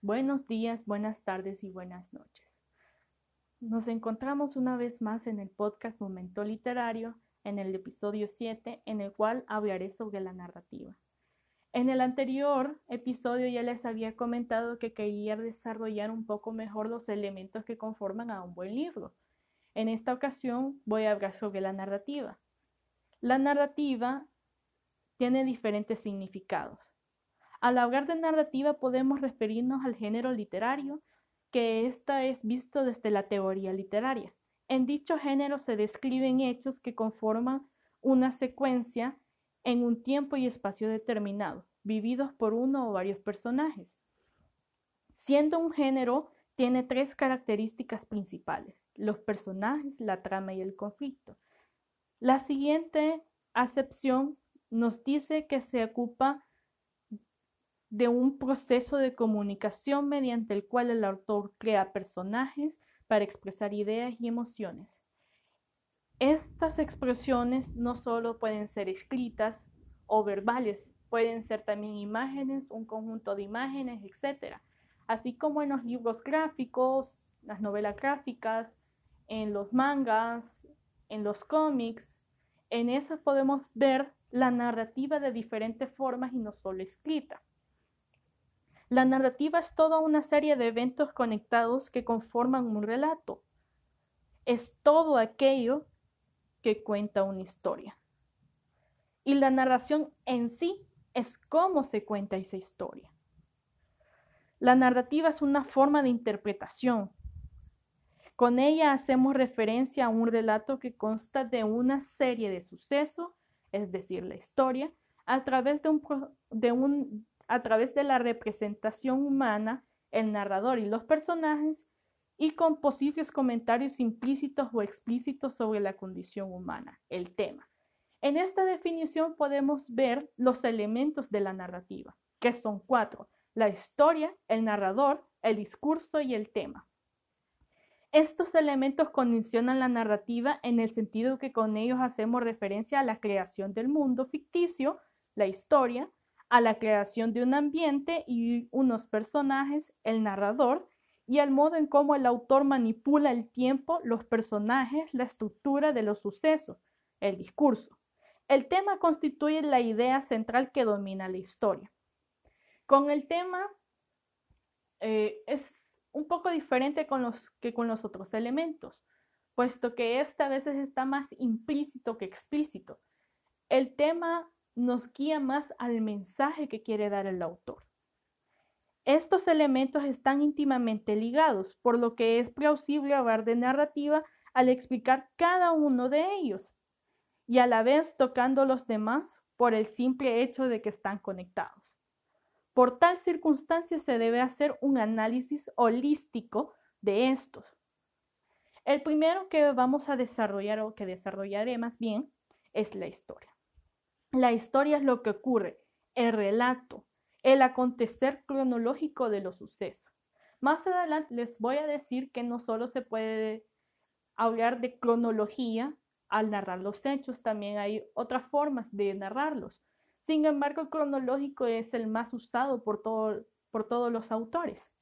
Buenos días, buenas tardes y buenas noches. Nos encontramos una vez más en el podcast Momento Literario, en el episodio 7, en el cual hablaré sobre la narrativa. En el anterior episodio ya les había comentado que quería desarrollar un poco mejor los elementos que conforman a un buen libro. En esta ocasión voy a hablar sobre la narrativa. La narrativa tiene diferentes significados. Al hablar de narrativa podemos referirnos al género literario, que ésta es visto desde la teoría literaria. En dicho género se describen hechos que conforman una secuencia en un tiempo y espacio determinado, vividos por uno o varios personajes. Siendo un género, tiene tres características principales, los personajes, la trama y el conflicto. La siguiente acepción nos dice que se ocupa de un proceso de comunicación mediante el cual el autor crea personajes para expresar ideas y emociones. Estas expresiones no solo pueden ser escritas o verbales, pueden ser también imágenes, un conjunto de imágenes, etc. Así como en los libros gráficos, las novelas gráficas, en los mangas, en los cómics, en esas podemos ver la narrativa de diferentes formas y no solo escrita. La narrativa es toda una serie de eventos conectados que conforman un relato. Es todo aquello que cuenta una historia. Y la narración en sí es cómo se cuenta esa historia. La narrativa es una forma de interpretación. Con ella hacemos referencia a un relato que consta de una serie de sucesos, es decir, la historia, a través de, un, de un, a través de la representación humana, el narrador y los personajes, y con posibles comentarios implícitos o explícitos sobre la condición humana, el tema. En esta definición podemos ver los elementos de la narrativa, que son cuatro, la historia, el narrador, el discurso y el tema. Estos elementos condicionan la narrativa en el sentido que con ellos hacemos referencia a la creación del mundo ficticio, la historia, a la creación de un ambiente y unos personajes, el narrador, y al modo en cómo el autor manipula el tiempo, los personajes, la estructura de los sucesos, el discurso. El tema constituye la idea central que domina la historia. Con el tema eh, es un poco diferente con los, que con los otros elementos, puesto que este a veces está más implícito que explícito. El tema nos guía más al mensaje que quiere dar el autor. Estos elementos están íntimamente ligados, por lo que es plausible hablar de narrativa al explicar cada uno de ellos y a la vez tocando los demás por el simple hecho de que están conectados. Por tal circunstancia se debe hacer un análisis holístico de estos. El primero que vamos a desarrollar o que desarrollaré más bien es la historia. La historia es lo que ocurre, el relato, el acontecer cronológico de los sucesos. Más adelante les voy a decir que no solo se puede hablar de cronología al narrar los hechos, también hay otras formas de narrarlos. Sin embargo, el cronológico es el más usado por, todos los autores.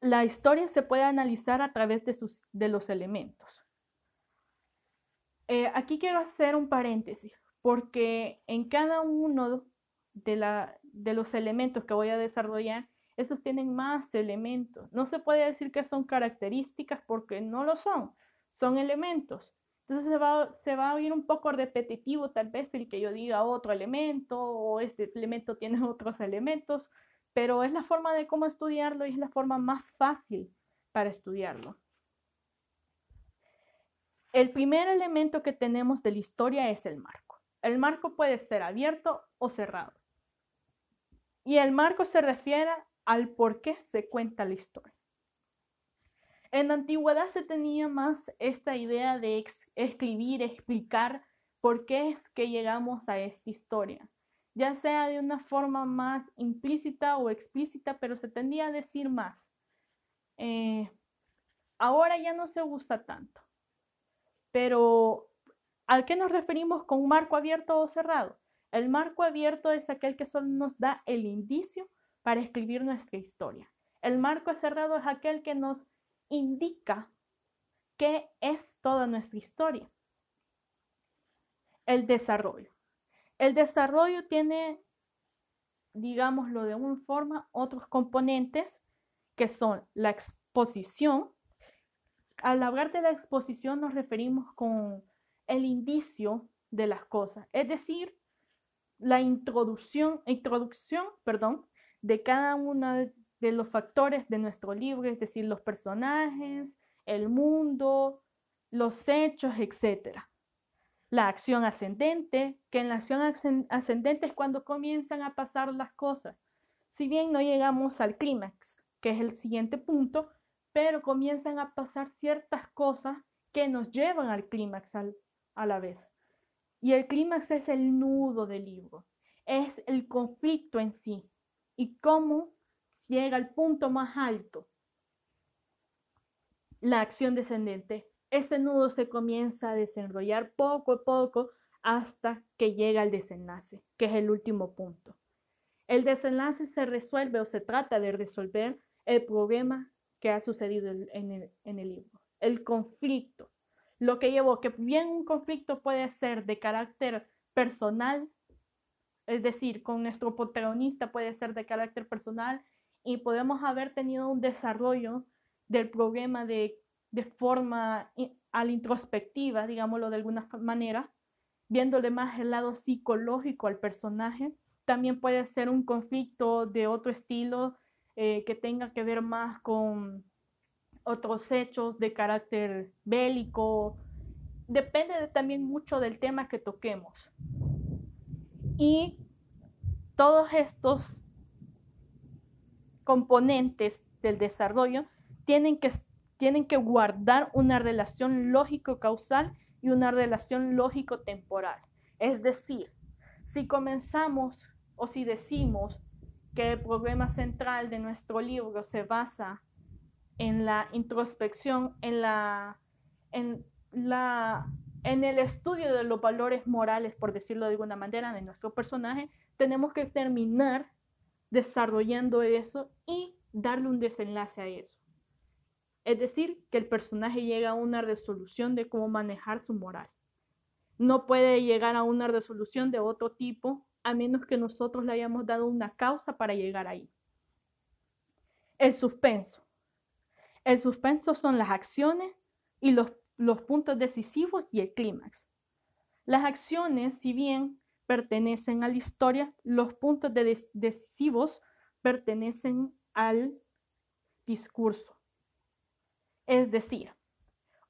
La historia se puede analizar a través de los elementos. Eh, aquí quiero hacer un paréntesis porque en cada uno de, los elementos que voy a desarrollar, esos tienen más elementos. No se puede decir que son características porque no lo son, son elementos. Entonces se va, a oír un poco repetitivo tal vez el que yo diga otro elemento o este elemento tiene otros elementos, pero es la forma de cómo estudiarlo y es la forma más fácil para estudiarlo. El primer elemento que tenemos de la historia es el marco. El marco puede ser abierto o cerrado. Y el marco se refiere al por qué se cuenta la historia. En la antigüedad se tenía más esta idea de escribir, explicar por qué es que llegamos a esta historia, ya sea de una forma más implícita o explícita, pero se tendía a decir más. Eh, ahora ya no se usa tanto, pero ¿A qué nos referimos con marco abierto o cerrado? El marco abierto es aquel que solo nos da el indicio para escribir nuestra historia. El marco cerrado es aquel que nos indica qué es toda nuestra historia. El desarrollo. El desarrollo tiene, digámoslo de una forma, otros componentes que son la exposición. Al hablar de la exposición nos referimos con el indicio de las cosas, es decir, la introducción, introducción, perdón, de cada uno de los factores de nuestro libro, es decir, los personajes, el mundo, los hechos, etc. La acción ascendente, que en la acción ascendente es cuando comienzan a pasar las cosas. Si bien no llegamos al clímax, que es el siguiente punto, pero comienzan a pasar ciertas cosas que nos llevan al clímax a la vez. Y el clímax es el nudo del libro, es el conflicto en sí y cómo llega al punto más alto. La acción descendente. Ese nudo se comienza a desenrollar poco a poco hasta que llega al desenlace, que es el último punto. El desenlace se resuelve o se trata de resolver el problema que ha sucedido en el, en el libro, el conflicto lo que llevó que bien un conflicto puede ser de carácter personal, es decir, con nuestro protagonista puede ser de carácter personal y podemos haber tenido un desarrollo del problema de, de forma a la introspectiva, digámoslo de alguna manera, viéndole más el lado psicológico al personaje. También puede ser un conflicto de otro estilo eh, que tenga que ver más con otros hechos de carácter bélico. Depende también mucho del tema que toquemos. Y todos estos componentes del desarrollo tienen que, tienen que guardar una relación lógico-causal y una relación lógico-temporal. Es decir, si comenzamos o si decimos que el problema central de nuestro libro se basa en la introspección, en la, en la, en el estudio de los valores morales, por decirlo de alguna manera, de nuestro personaje, tenemos que terminar desarrollando eso y darle un desenlace a eso. Es decir, que el personaje llega a una resolución de cómo manejar su moral. No puede llegar a una resolución de otro tipo a menos que nosotros le hayamos dado una causa para llegar ahí. El suspenso. El suspenso son las acciones y los, los puntos decisivos y el clímax. Las acciones, si bien pertenecen a la historia, los puntos decisivos pertenecen al discurso. Es decir,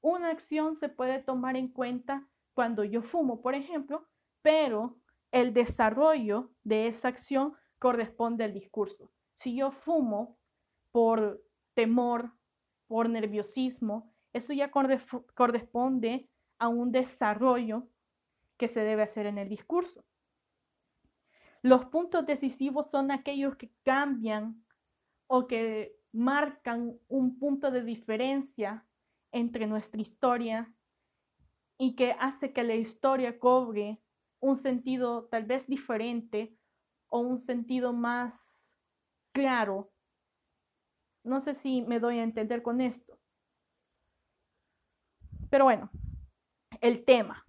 una acción se puede tomar en cuenta cuando yo fumo, por ejemplo, pero el desarrollo de esa acción corresponde al discurso. Si yo fumo por temor, por nerviosismo, eso ya corresponde a un desarrollo que se debe hacer en el discurso. Los puntos decisivos son aquellos que cambian o que marcan un punto de diferencia entre nuestra historia y que hace que la historia cobre un sentido tal vez diferente o un sentido más claro no sé si me doy a entender con esto. Pero bueno, el tema.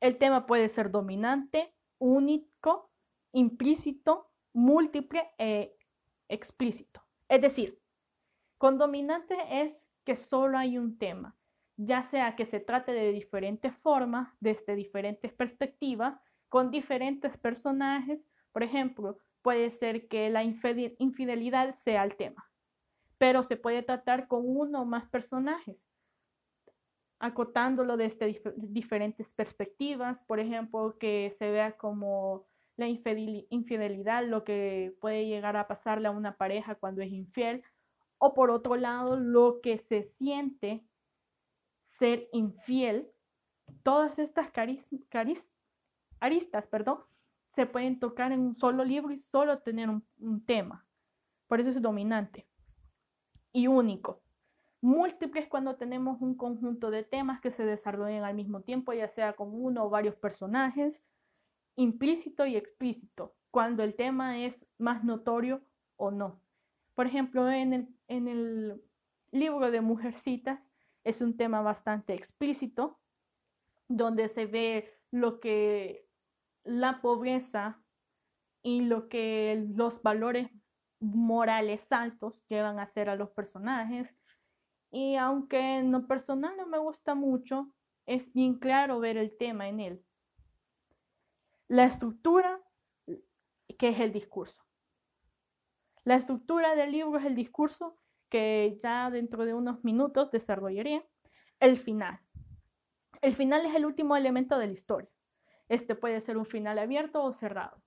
El tema puede ser dominante, único, implícito, múltiple e explícito. Es decir, con dominante es que solo hay un tema, ya sea que se trate de diferentes formas, desde diferentes perspectivas, con diferentes personajes. Por ejemplo, puede ser que la infidelidad sea el tema pero se puede tratar con uno o más personajes, acotándolo desde diferentes perspectivas, por ejemplo, que se vea como la infidelidad, lo que puede llegar a pasarle a una pareja cuando es infiel, o por otro lado, lo que se siente ser infiel. Todas estas aristas perdón, se pueden tocar en un solo libro y solo tener un tema. Por eso es dominante y único. Múltiples cuando tenemos un conjunto de temas que se desarrollan al mismo tiempo, ya sea con uno o varios personajes. Implícito y explícito, cuando el tema es más notorio o no. Por ejemplo, en el, en el libro de Mujercitas es un tema bastante explícito, donde se ve lo que la pobreza y lo que los valores morales altos llevan a hacer a los personajes. Y aunque en lo personal no me gusta mucho, es bien claro ver el tema en él. La estructura, que es el discurso. La estructura del libro es el discurso que ya dentro de unos minutos desarrollaré. El final. El final es el último elemento de la historia. Este puede ser un final abierto o cerrado.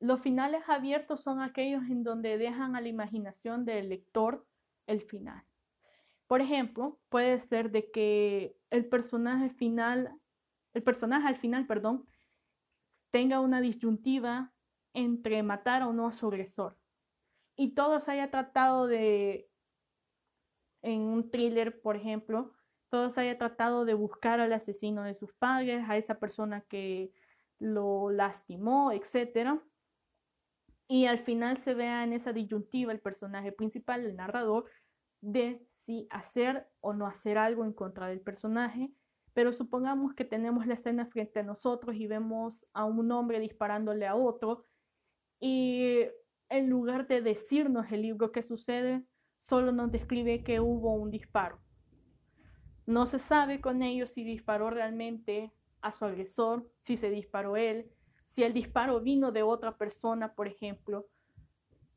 Los finales abiertos son aquellos en donde dejan a la imaginación del lector el final. Por ejemplo, puede ser de que el personaje final, el personaje al final, perdón, tenga una disyuntiva entre matar o no a su agresor. Y todo se haya tratado de, en un thriller, por ejemplo, todo se haya tratado de buscar al asesino de sus padres, a esa persona que lo lastimó, etc. Y al final se vea en esa disyuntiva el personaje principal, el narrador, de si hacer o no hacer algo en contra del personaje. Pero supongamos que tenemos la escena frente a nosotros y vemos a un hombre disparándole a otro y en lugar de decirnos el libro que sucede, solo nos describe que hubo un disparo. No se sabe con ello si disparó realmente a su agresor, si se disparó él, si el disparo vino de otra persona, por ejemplo.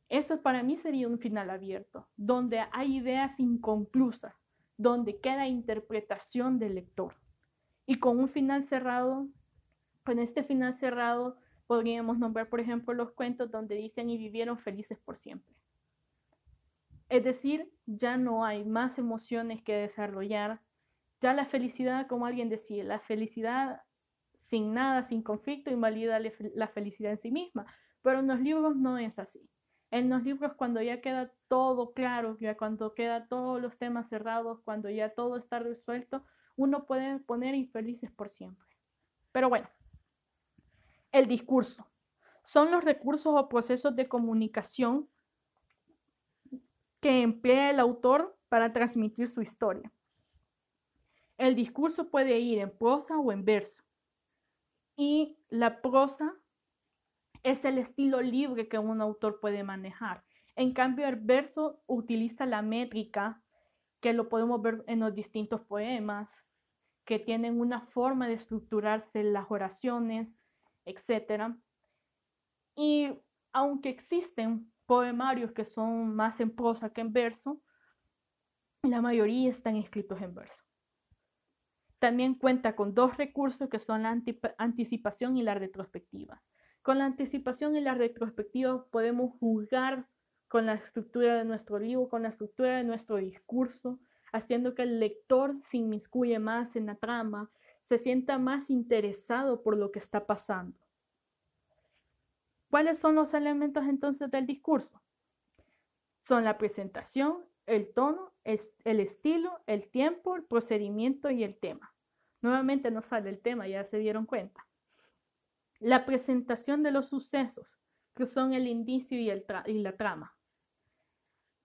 Eso para mí sería un final abierto, donde hay ideas inconclusas, donde queda interpretación del lector. Y con un final cerrado, con este final cerrado, podríamos nombrar, por ejemplo, los cuentos donde dicen y vivieron felices por siempre. Es decir, ya no hay más emociones que desarrollar, ya la felicidad, como alguien decía, la felicidad sin nada, sin conflicto, invalida la felicidad en sí misma. Pero en los libros no es así. En los libros cuando ya queda todo claro, ya cuando queda todos los temas cerrados, cuando ya todo está resuelto, uno puede poner infelices por siempre. Pero bueno, el discurso. Son los recursos o procesos de comunicación que emplea el autor para transmitir su historia. El discurso puede ir en prosa o en verso. Y la prosa es el estilo libre que un autor puede manejar. En cambio, el verso utiliza la métrica, que lo podemos ver en los distintos poemas, que tienen una forma de estructurarse las oraciones, etc. Y aunque existen poemarios que son más en prosa que en verso, la mayoría están escritos en verso. También cuenta con dos recursos que son la anticipación y la retrospectiva. Con la anticipación y la retrospectiva podemos juzgar con la estructura de nuestro libro, con la estructura de nuestro discurso, haciendo que el lector se inmiscuye más en la trama, se sienta más interesado por lo que está pasando. ¿Cuáles son los elementos entonces del discurso? Son la presentación, el tono, el estilo, el tiempo, el procedimiento y el tema. Nuevamente no sale el tema, ya se dieron cuenta. La presentación de los sucesos, que son el indicio y, el y la trama.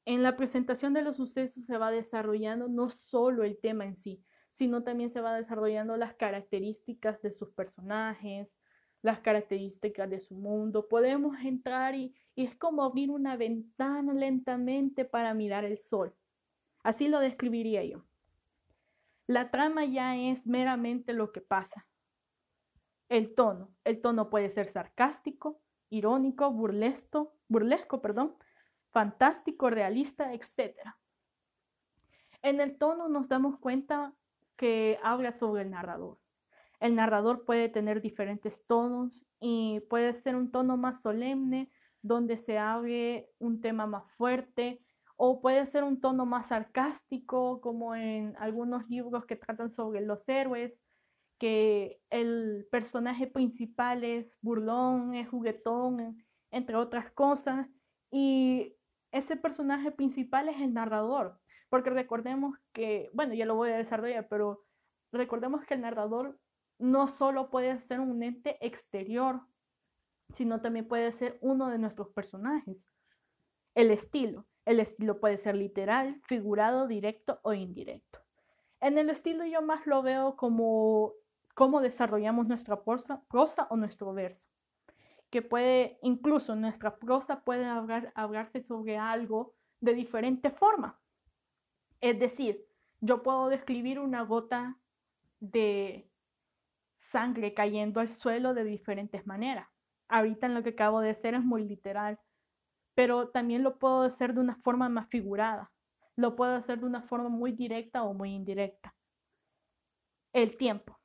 En la presentación de los sucesos se va desarrollando no solo el tema en sí, sino también se va desarrollando las características de sus personajes, las características de su mundo. Podemos entrar y, y es como abrir una ventana lentamente para mirar el sol. Así lo describiría yo. La trama ya es meramente lo que pasa. El tono. El tono puede ser sarcástico, irónico, burlesco, burlesco, perdón, fantástico, realista, etc. En el tono nos damos cuenta que habla sobre el narrador. El narrador puede tener diferentes tonos y puede ser un tono más solemne, donde se hable un tema más fuerte, o puede ser un tono más sarcástico, como en algunos libros que tratan sobre los héroes, que el personaje principal es burlón, es juguetón, entre otras cosas, y ese personaje principal es el narrador, porque recordemos que, bueno, ya lo voy a desarrollar, pero recordemos que el narrador no solo puede ser un ente exterior, sino también puede ser uno de nuestros personajes. El estilo. El estilo puede ser literal, figurado, directo o indirecto. En el estilo yo más lo veo como cómo desarrollamos nuestra prosa, o nuestro verso. Que puede, incluso nuestra prosa puede hablar, sobre algo de diferente forma. Es decir, yo puedo describir una gota de sangre cayendo al suelo de diferentes maneras. Ahorita en lo que acabo de hacer es muy literal, pero también lo puedo hacer de una forma más figurada. Lo puedo hacer de una forma muy directa o muy indirecta. El tiempo.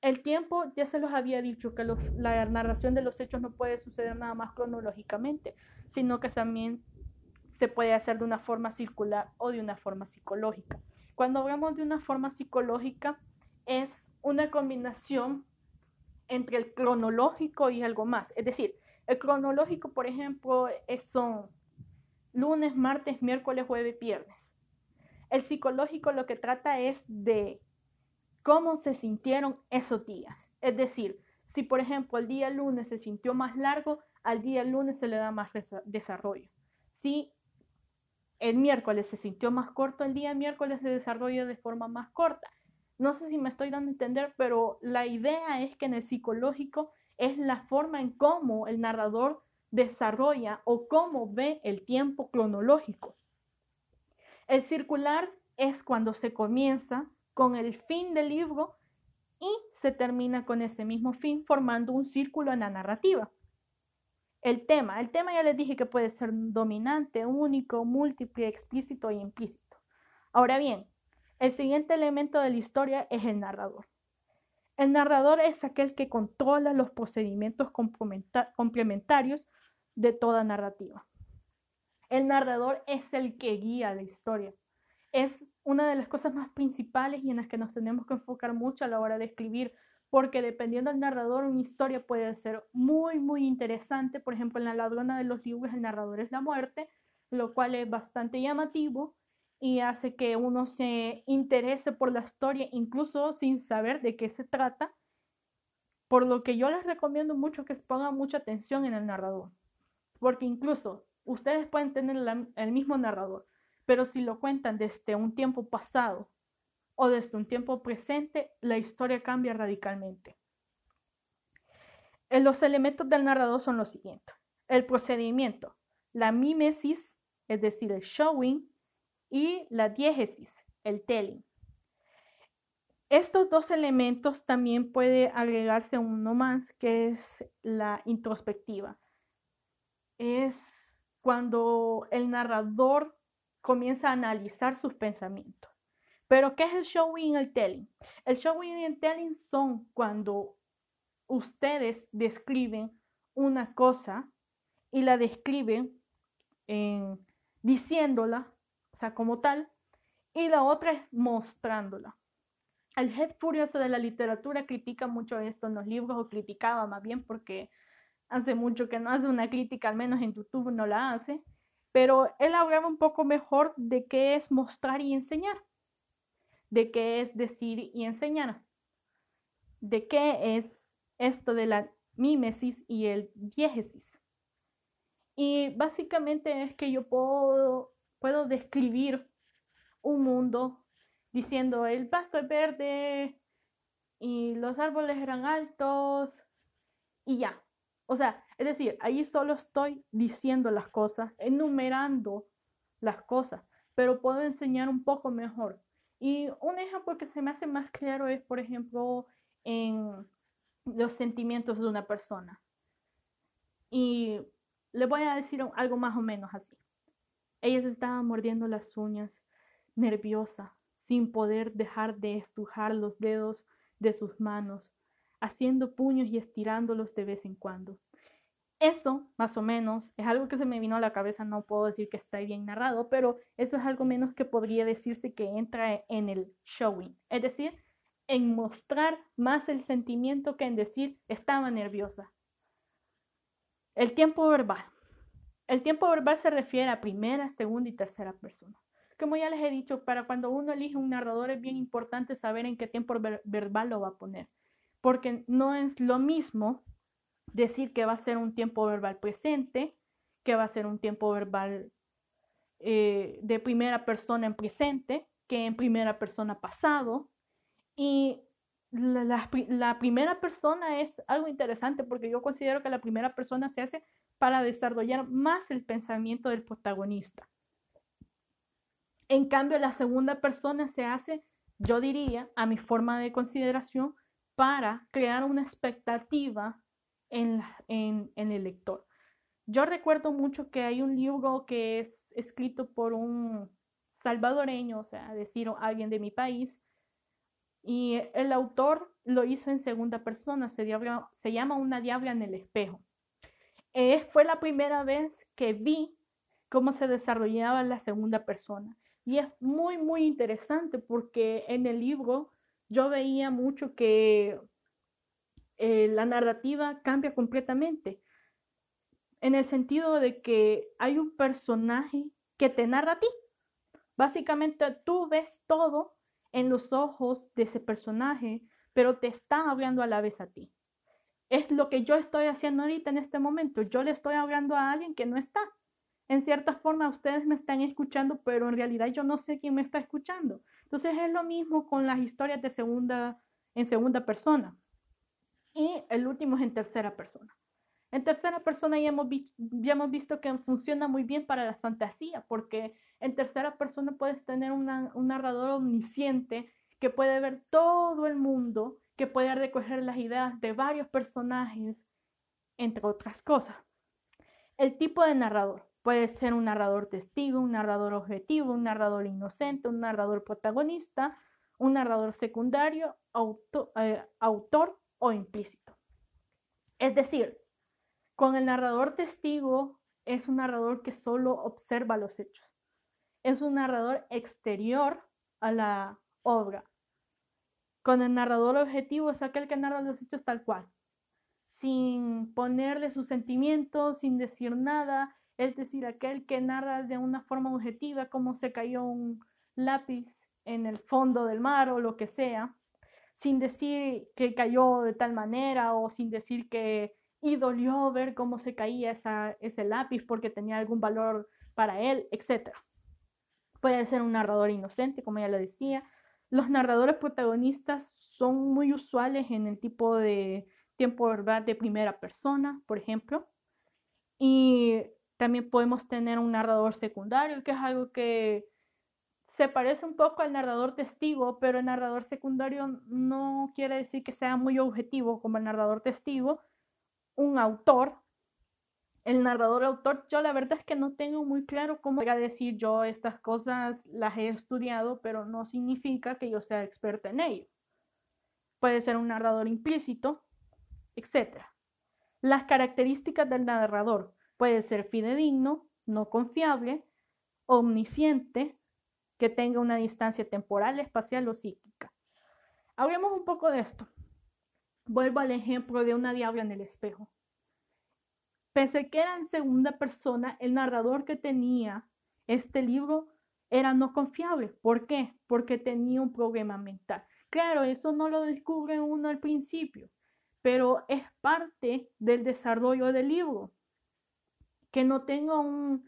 El tiempo, ya se los había dicho, que la narración de los hechos no puede suceder nada más cronológicamente, sino que también se puede hacer de una forma circular o de una forma psicológica. Cuando hablamos de una forma psicológica, es una combinación entre el cronológico y algo más. Es decir, el cronológico, por ejemplo, son lunes, martes, miércoles, jueves, viernes. El psicológico lo que trata es de cómo se sintieron esos días. Es decir, si por ejemplo el día lunes se sintió más largo, al día lunes se le da más desarrollo. Si el miércoles se sintió más corto, el día miércoles se desarrolla de forma más corta. No sé si me estoy dando a entender, pero la idea es que en el psicológico es la forma en cómo el narrador desarrolla o cómo ve el tiempo cronológico. El circular es cuando se comienza con el fin del libro y se termina con ese mismo fin formando un círculo en la narrativa. El tema, el tema ya les dije que puede ser dominante, único, múltiple, explícito e implícito. Ahora bien, el siguiente elemento de la historia es el narrador. El narrador es aquel que controla los procedimientos complementarios de toda narrativa. El narrador es el que guía la historia. Es una de las cosas más principales y en las que nos tenemos que enfocar mucho a la hora de escribir, porque dependiendo del narrador, una historia puede ser muy, muy interesante. Por ejemplo, en La ladrona de los libros, el narrador es la muerte, lo cual es bastante llamativo y hace que uno se interese por la historia, incluso sin saber de qué se trata. Por lo que yo les recomiendo mucho que pongan mucha atención en el narrador, porque incluso ustedes pueden tener el mismo narrador, pero si lo cuentan desde un tiempo pasado o desde un tiempo presente, la historia cambia radicalmente. Eh, los elementos del narrador son los siguientes. El procedimiento, la mimesis, es decir, el showing, y la diégesis, el telling. Estos dos elementos también puede agregarse uno más, que es la introspectiva. Es cuando el narrador comienza a analizar sus pensamientos. Pero, ¿qué es el showing y el telling? El showing y el telling son cuando ustedes describen una cosa y la describen diciéndola o sea, como tal, y la otra es mostrándola. El head furioso de la literatura critica mucho esto en los libros, o criticaba más bien porque hace mucho que no hace una crítica, al menos en YouTube no la hace, pero él hablaba un poco mejor de qué es mostrar y enseñar, de qué es decir y enseñar, de qué es esto de la mímesis y el diégesis. Y básicamente es que yo puedo puedo describir un mundo diciendo el pasto es verde y los árboles eran altos y ya. O sea, es decir, ahí solo estoy diciendo las cosas, enumerando las cosas, pero puedo enseñar un poco mejor. Y un ejemplo que se me hace más claro es, por ejemplo, en los sentimientos de una persona. Y le voy a decir algo más o menos así. Ella se estaba mordiendo las uñas, nerviosa, sin poder dejar de estrujar los dedos de sus manos, haciendo puños y estirándolos de vez en cuando. Eso, más o menos, es algo que se me vino a la cabeza, no puedo decir que está bien narrado, pero eso es algo menos que podría decirse que entra en el showing, es decir, en mostrar más el sentimiento que en decir estaba nerviosa. El tiempo verbal. El tiempo verbal se refiere a primera, segunda y tercera persona. Como ya les he dicho, para cuando uno elige un narrador es bien importante saber en qué tiempo verbal lo va a poner, porque no es lo mismo decir que va a ser un tiempo verbal presente, que va a ser un tiempo verbal eh, de primera persona en presente que en primera persona pasado. Y la, la, primera persona es algo interesante porque yo considero que la primera persona se hace para desarrollar más el pensamiento del protagonista. En cambio, la segunda persona se hace, yo diría, a mi forma de consideración, para crear una expectativa en, el lector. Yo recuerdo mucho que hay un libro que es escrito por un salvadoreño, o sea, decir alguien de mi país, y el autor lo hizo en segunda persona, se, se llama Una diabla en el espejo. Eh, fue la primera vez que vi cómo se desarrollaba la segunda persona. Y es muy, muy interesante porque en el libro yo veía mucho que eh, la narrativa cambia completamente. En el sentido de que hay un personaje que te narra a ti. Básicamente tú ves todo en los ojos de ese personaje, pero te está hablando a la vez a ti. Es lo que yo estoy haciendo ahorita en este momento. Yo le estoy hablando a alguien que no está. En cierta forma ustedes me están escuchando, pero en realidad yo no sé quién me está escuchando. Entonces es lo mismo con las historias de segunda en segunda persona. Y el último es en tercera persona. En tercera persona ya hemos, ya hemos visto que funciona muy bien para la fantasía, porque en tercera persona puedes tener un narrador omnisciente que puede ver todo el mundo, que puede recoger las ideas de varios personajes, entre otras cosas. El tipo de narrador puede ser un narrador testigo, un narrador objetivo, un narrador inocente, un narrador protagonista, un narrador secundario, eh, autor o implícito. Es decir, con el narrador testigo es un narrador que solo observa los hechos es un narrador exterior a la obra. Con el narrador objetivo es aquel que narra los hechos tal cual, sin ponerle sus sentimientos, sin decir nada, es decir, aquel que narra de una forma objetiva cómo se cayó un lápiz en el fondo del mar o lo que sea, sin decir que cayó de tal manera o sin decir que y dolió ver cómo se caía ese lápiz porque tenía algún valor para él, etc. Puede ser un narrador inocente, como ya lo decía. Los narradores protagonistas son muy usuales en el tipo de tiempo verbal de primera persona, por ejemplo. Y también podemos tener un narrador secundario, que es algo que se parece un poco al narrador testigo, pero el narrador secundario no quiere decir que sea muy objetivo como el narrador testigo. Un autor el narrador autor, yo la verdad es que no tengo muy claro cómo a decir yo estas cosas las he estudiado, pero no significa que yo sea experta en ello. Puede ser un narrador implícito, etc. Las características del narrador puede ser fidedigno, no confiable, omnisciente, que tenga una distancia temporal, espacial o psíquica. Hablemos un poco de esto. Vuelvo al ejemplo de una diabla en el espejo. Pese que era en segunda persona, el narrador que tenía este libro era no confiable. ¿Por qué? Porque tenía un problema mental. Claro, eso no lo descubre uno al principio, pero es parte del desarrollo del libro. Que no tenga un,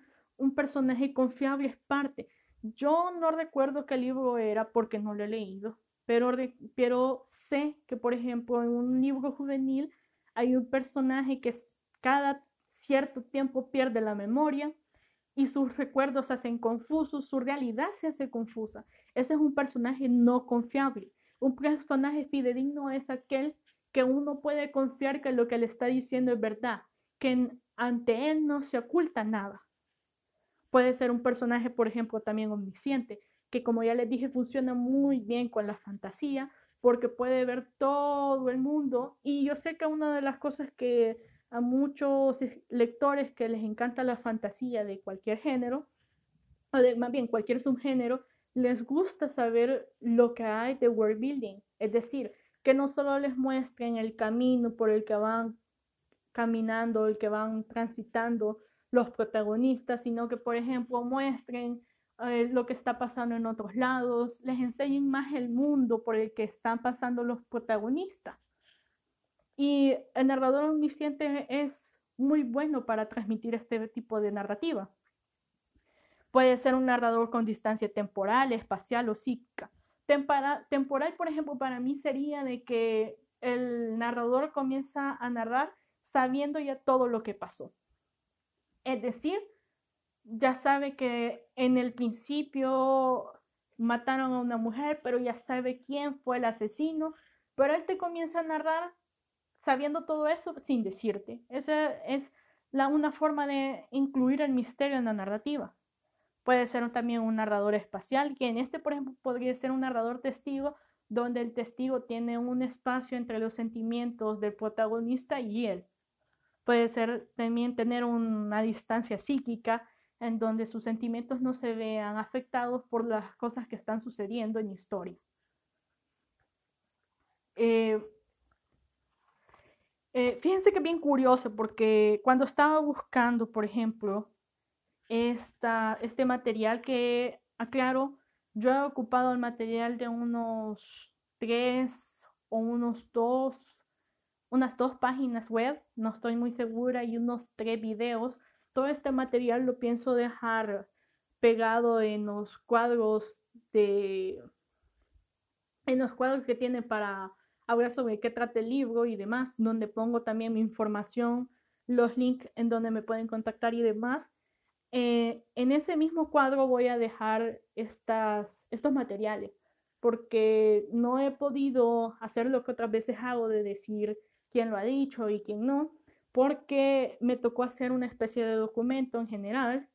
personaje confiable es parte. Yo no recuerdo qué libro era porque no lo he leído, pero, pero sé que, por ejemplo, en un libro juvenil hay un personaje que cada cierto tiempo pierde la memoria y sus recuerdos se hacen confusos, su realidad se hace confusa. Ese es un personaje no confiable. Un personaje fidedigno es aquel que uno puede confiar que lo que le está diciendo es verdad, que ante él no se oculta nada. Puede ser un personaje, por ejemplo, también omnisciente, que como ya les dije funciona muy bien con la fantasía, porque puede ver todo el mundo. Y yo sé que una de las cosas que a muchos lectores que les encanta la fantasía de cualquier género, o de, más bien cualquier subgénero, les gusta saber lo que hay de world building, es decir, que no solo les muestren el camino por el que van caminando, el que van transitando los protagonistas, sino que, por ejemplo, muestren eh, lo que está pasando en otros lados, les enseñen más el mundo por el que están pasando los protagonistas. Y el narrador omnisciente es muy bueno para transmitir este tipo de narrativa. Puede ser un narrador con distancia temporal, espacial o psíquica. temporal, por ejemplo, para mí sería de que el narrador comienza a narrar sabiendo ya todo lo que pasó. Es decir, ya sabe que en el principio mataron a una mujer, pero ya sabe quién fue el asesino, pero él te comienza a narrar sabiendo todo eso sin decirte. Esa es la, una forma de incluir el misterio en la narrativa. Puede ser también un narrador espacial, que en este, por ejemplo, podría ser un narrador testigo, donde el testigo tiene un espacio entre los sentimientos del protagonista y él. Puede ser también tener una distancia psíquica en donde sus sentimientos no se vean afectados por las cosas que están sucediendo en historia. Eh, eh, fíjense que bien curioso porque cuando estaba buscando, por ejemplo, esta, este material que, aclaro, yo he ocupado el material de unos tres o unos dos, unas dos páginas web, no estoy muy segura, y unos tres videos. Todo este material lo pienso dejar pegado en los cuadros de en los cuadros que tiene para hablar sobre qué trata el libro y demás, donde pongo también mi información, los links en donde me pueden contactar y demás. Eh, en ese mismo cuadro voy a dejar estas, estos materiales, porque no he podido hacer lo que otras veces hago de decir quién lo ha dicho y quién no porque me tocó hacer una especie de documento en general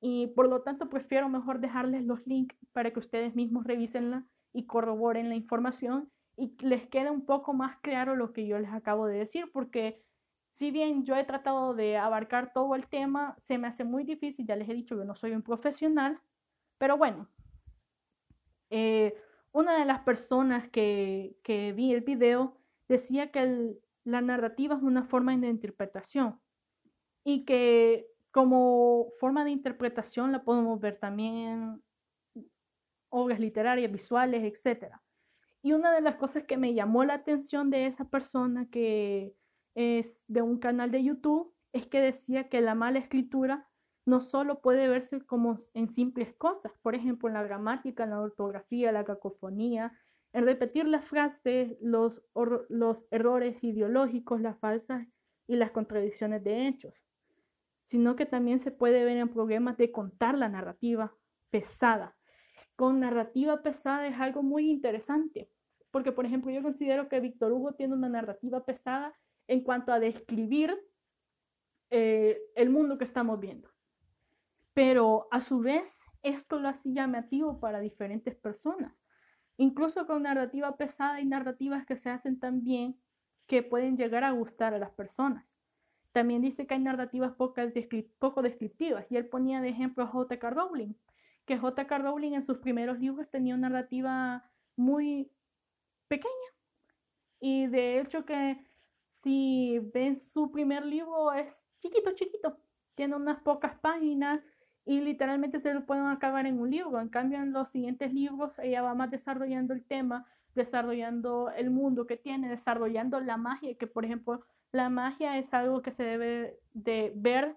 y por lo tanto prefiero mejor dejarles los links para que ustedes mismos revisenla y corroboren la información y les quede un poco más claro lo que yo les acabo de decir, porque si bien yo he tratado de abarcar todo el tema, se me hace muy difícil, ya les he dicho que no soy un profesional, pero bueno, eh, una de las personas que, que vi el video decía que la narrativa es una forma de interpretación y que como forma de interpretación la podemos ver también en obras literarias, visuales, etc. Y una de las cosas que me llamó la atención de esa persona que es de un canal de YouTube es que decía que la mala escritura no solo puede verse como en simples cosas, por ejemplo, en la gramática, en la ortografía, la cacofonía, en repetir las frases, los, los errores ideológicos, las falsas y las contradicciones de hechos, sino que también se puede ver en problemas de contar la narrativa pesada. Con narrativa pesada es algo muy interesante, porque por ejemplo yo considero que Víctor Hugo tiene una narrativa pesada en cuanto a describir eh, el mundo que estamos viendo. Pero a su vez, esto lo hace llamativo para diferentes personas incluso con narrativa pesada y narrativas que se hacen tan bien que pueden llegar a gustar a las personas. También dice que hay narrativas poco descriptivas y él ponía de ejemplo a J.K. Rowling, que J.K. Rowling en sus primeros libros tenía una narrativa muy pequeña y de hecho que si ven su primer libro es chiquito, chiquito, tiene unas pocas páginas y literalmente se lo pueden acabar en un libro. En cambio, en los siguientes libros ella va más desarrollando el tema, desarrollando el mundo que tiene, desarrollando la magia, que por ejemplo la magia es algo que se debe de ver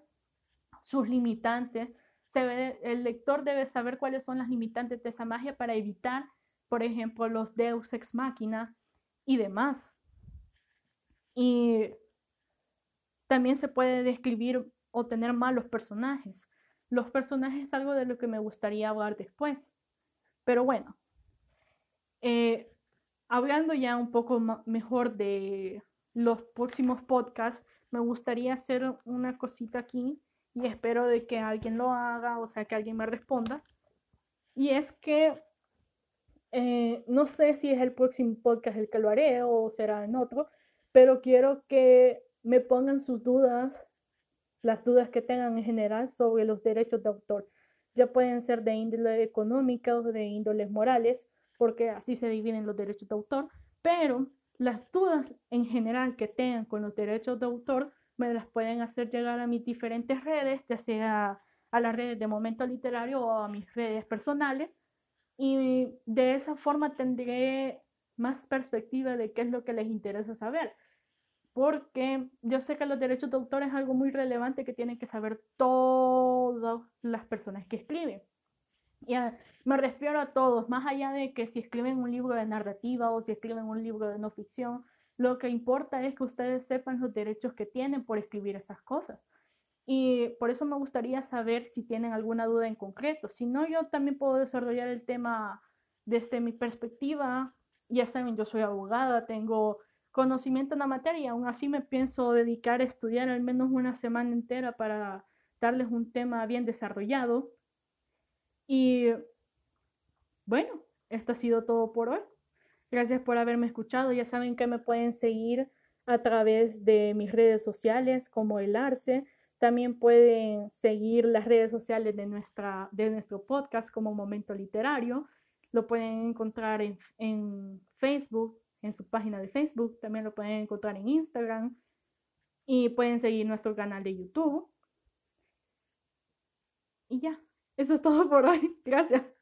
sus limitantes. Se ve, el lector debe saber cuáles son las limitantes de esa magia para evitar, por ejemplo, los deus ex machina y demás. Y también se puede describir o tener malos personajes los personajes es algo de lo que me gustaría hablar después. Pero bueno, eh, hablando ya un poco mejor de los próximos podcasts, me gustaría hacer una cosita aquí y espero de que alguien lo haga, o sea, que alguien me responda. Y es que eh, no sé si es el próximo podcast el que lo haré o será en otro, pero quiero que me pongan sus dudas las dudas que tengan en general sobre los derechos de autor. Ya pueden ser de índole económica o de índoles morales, porque así se dividen los derechos de autor, pero las dudas en general que tengan con los derechos de autor me las pueden hacer llegar a mis diferentes redes, ya sea a las redes de Momento Literario o a mis redes personales, y de esa forma tendré más perspectiva de qué es lo que les interesa saber porque yo sé que los derechos de autor es algo muy relevante que tienen que saber todas las personas que escriben. Y me refiero a todos, más allá de que si escriben un libro de narrativa o si escriben un libro de no ficción, lo que importa es que ustedes sepan los derechos que tienen por escribir esas cosas. Y por eso me gustaría saber si tienen alguna duda en concreto. Si no, yo también puedo desarrollar el tema desde mi perspectiva. Ya saben, yo soy abogada, tengo conocimiento en la materia aún así me pienso dedicar a estudiar al menos una semana entera para darles un tema bien desarrollado. Y bueno, esto ha sido todo por hoy. Gracias por haberme escuchado. Ya saben que me pueden seguir a través de mis redes sociales como el Arce. También pueden seguir las redes sociales de, nuestra, de nuestro podcast como Momento Literario. Lo pueden encontrar en, en Facebook, en su página de Facebook. También lo pueden encontrar en Instagram. Y pueden seguir nuestro canal de YouTube. Y ya, eso es todo por hoy. Gracias.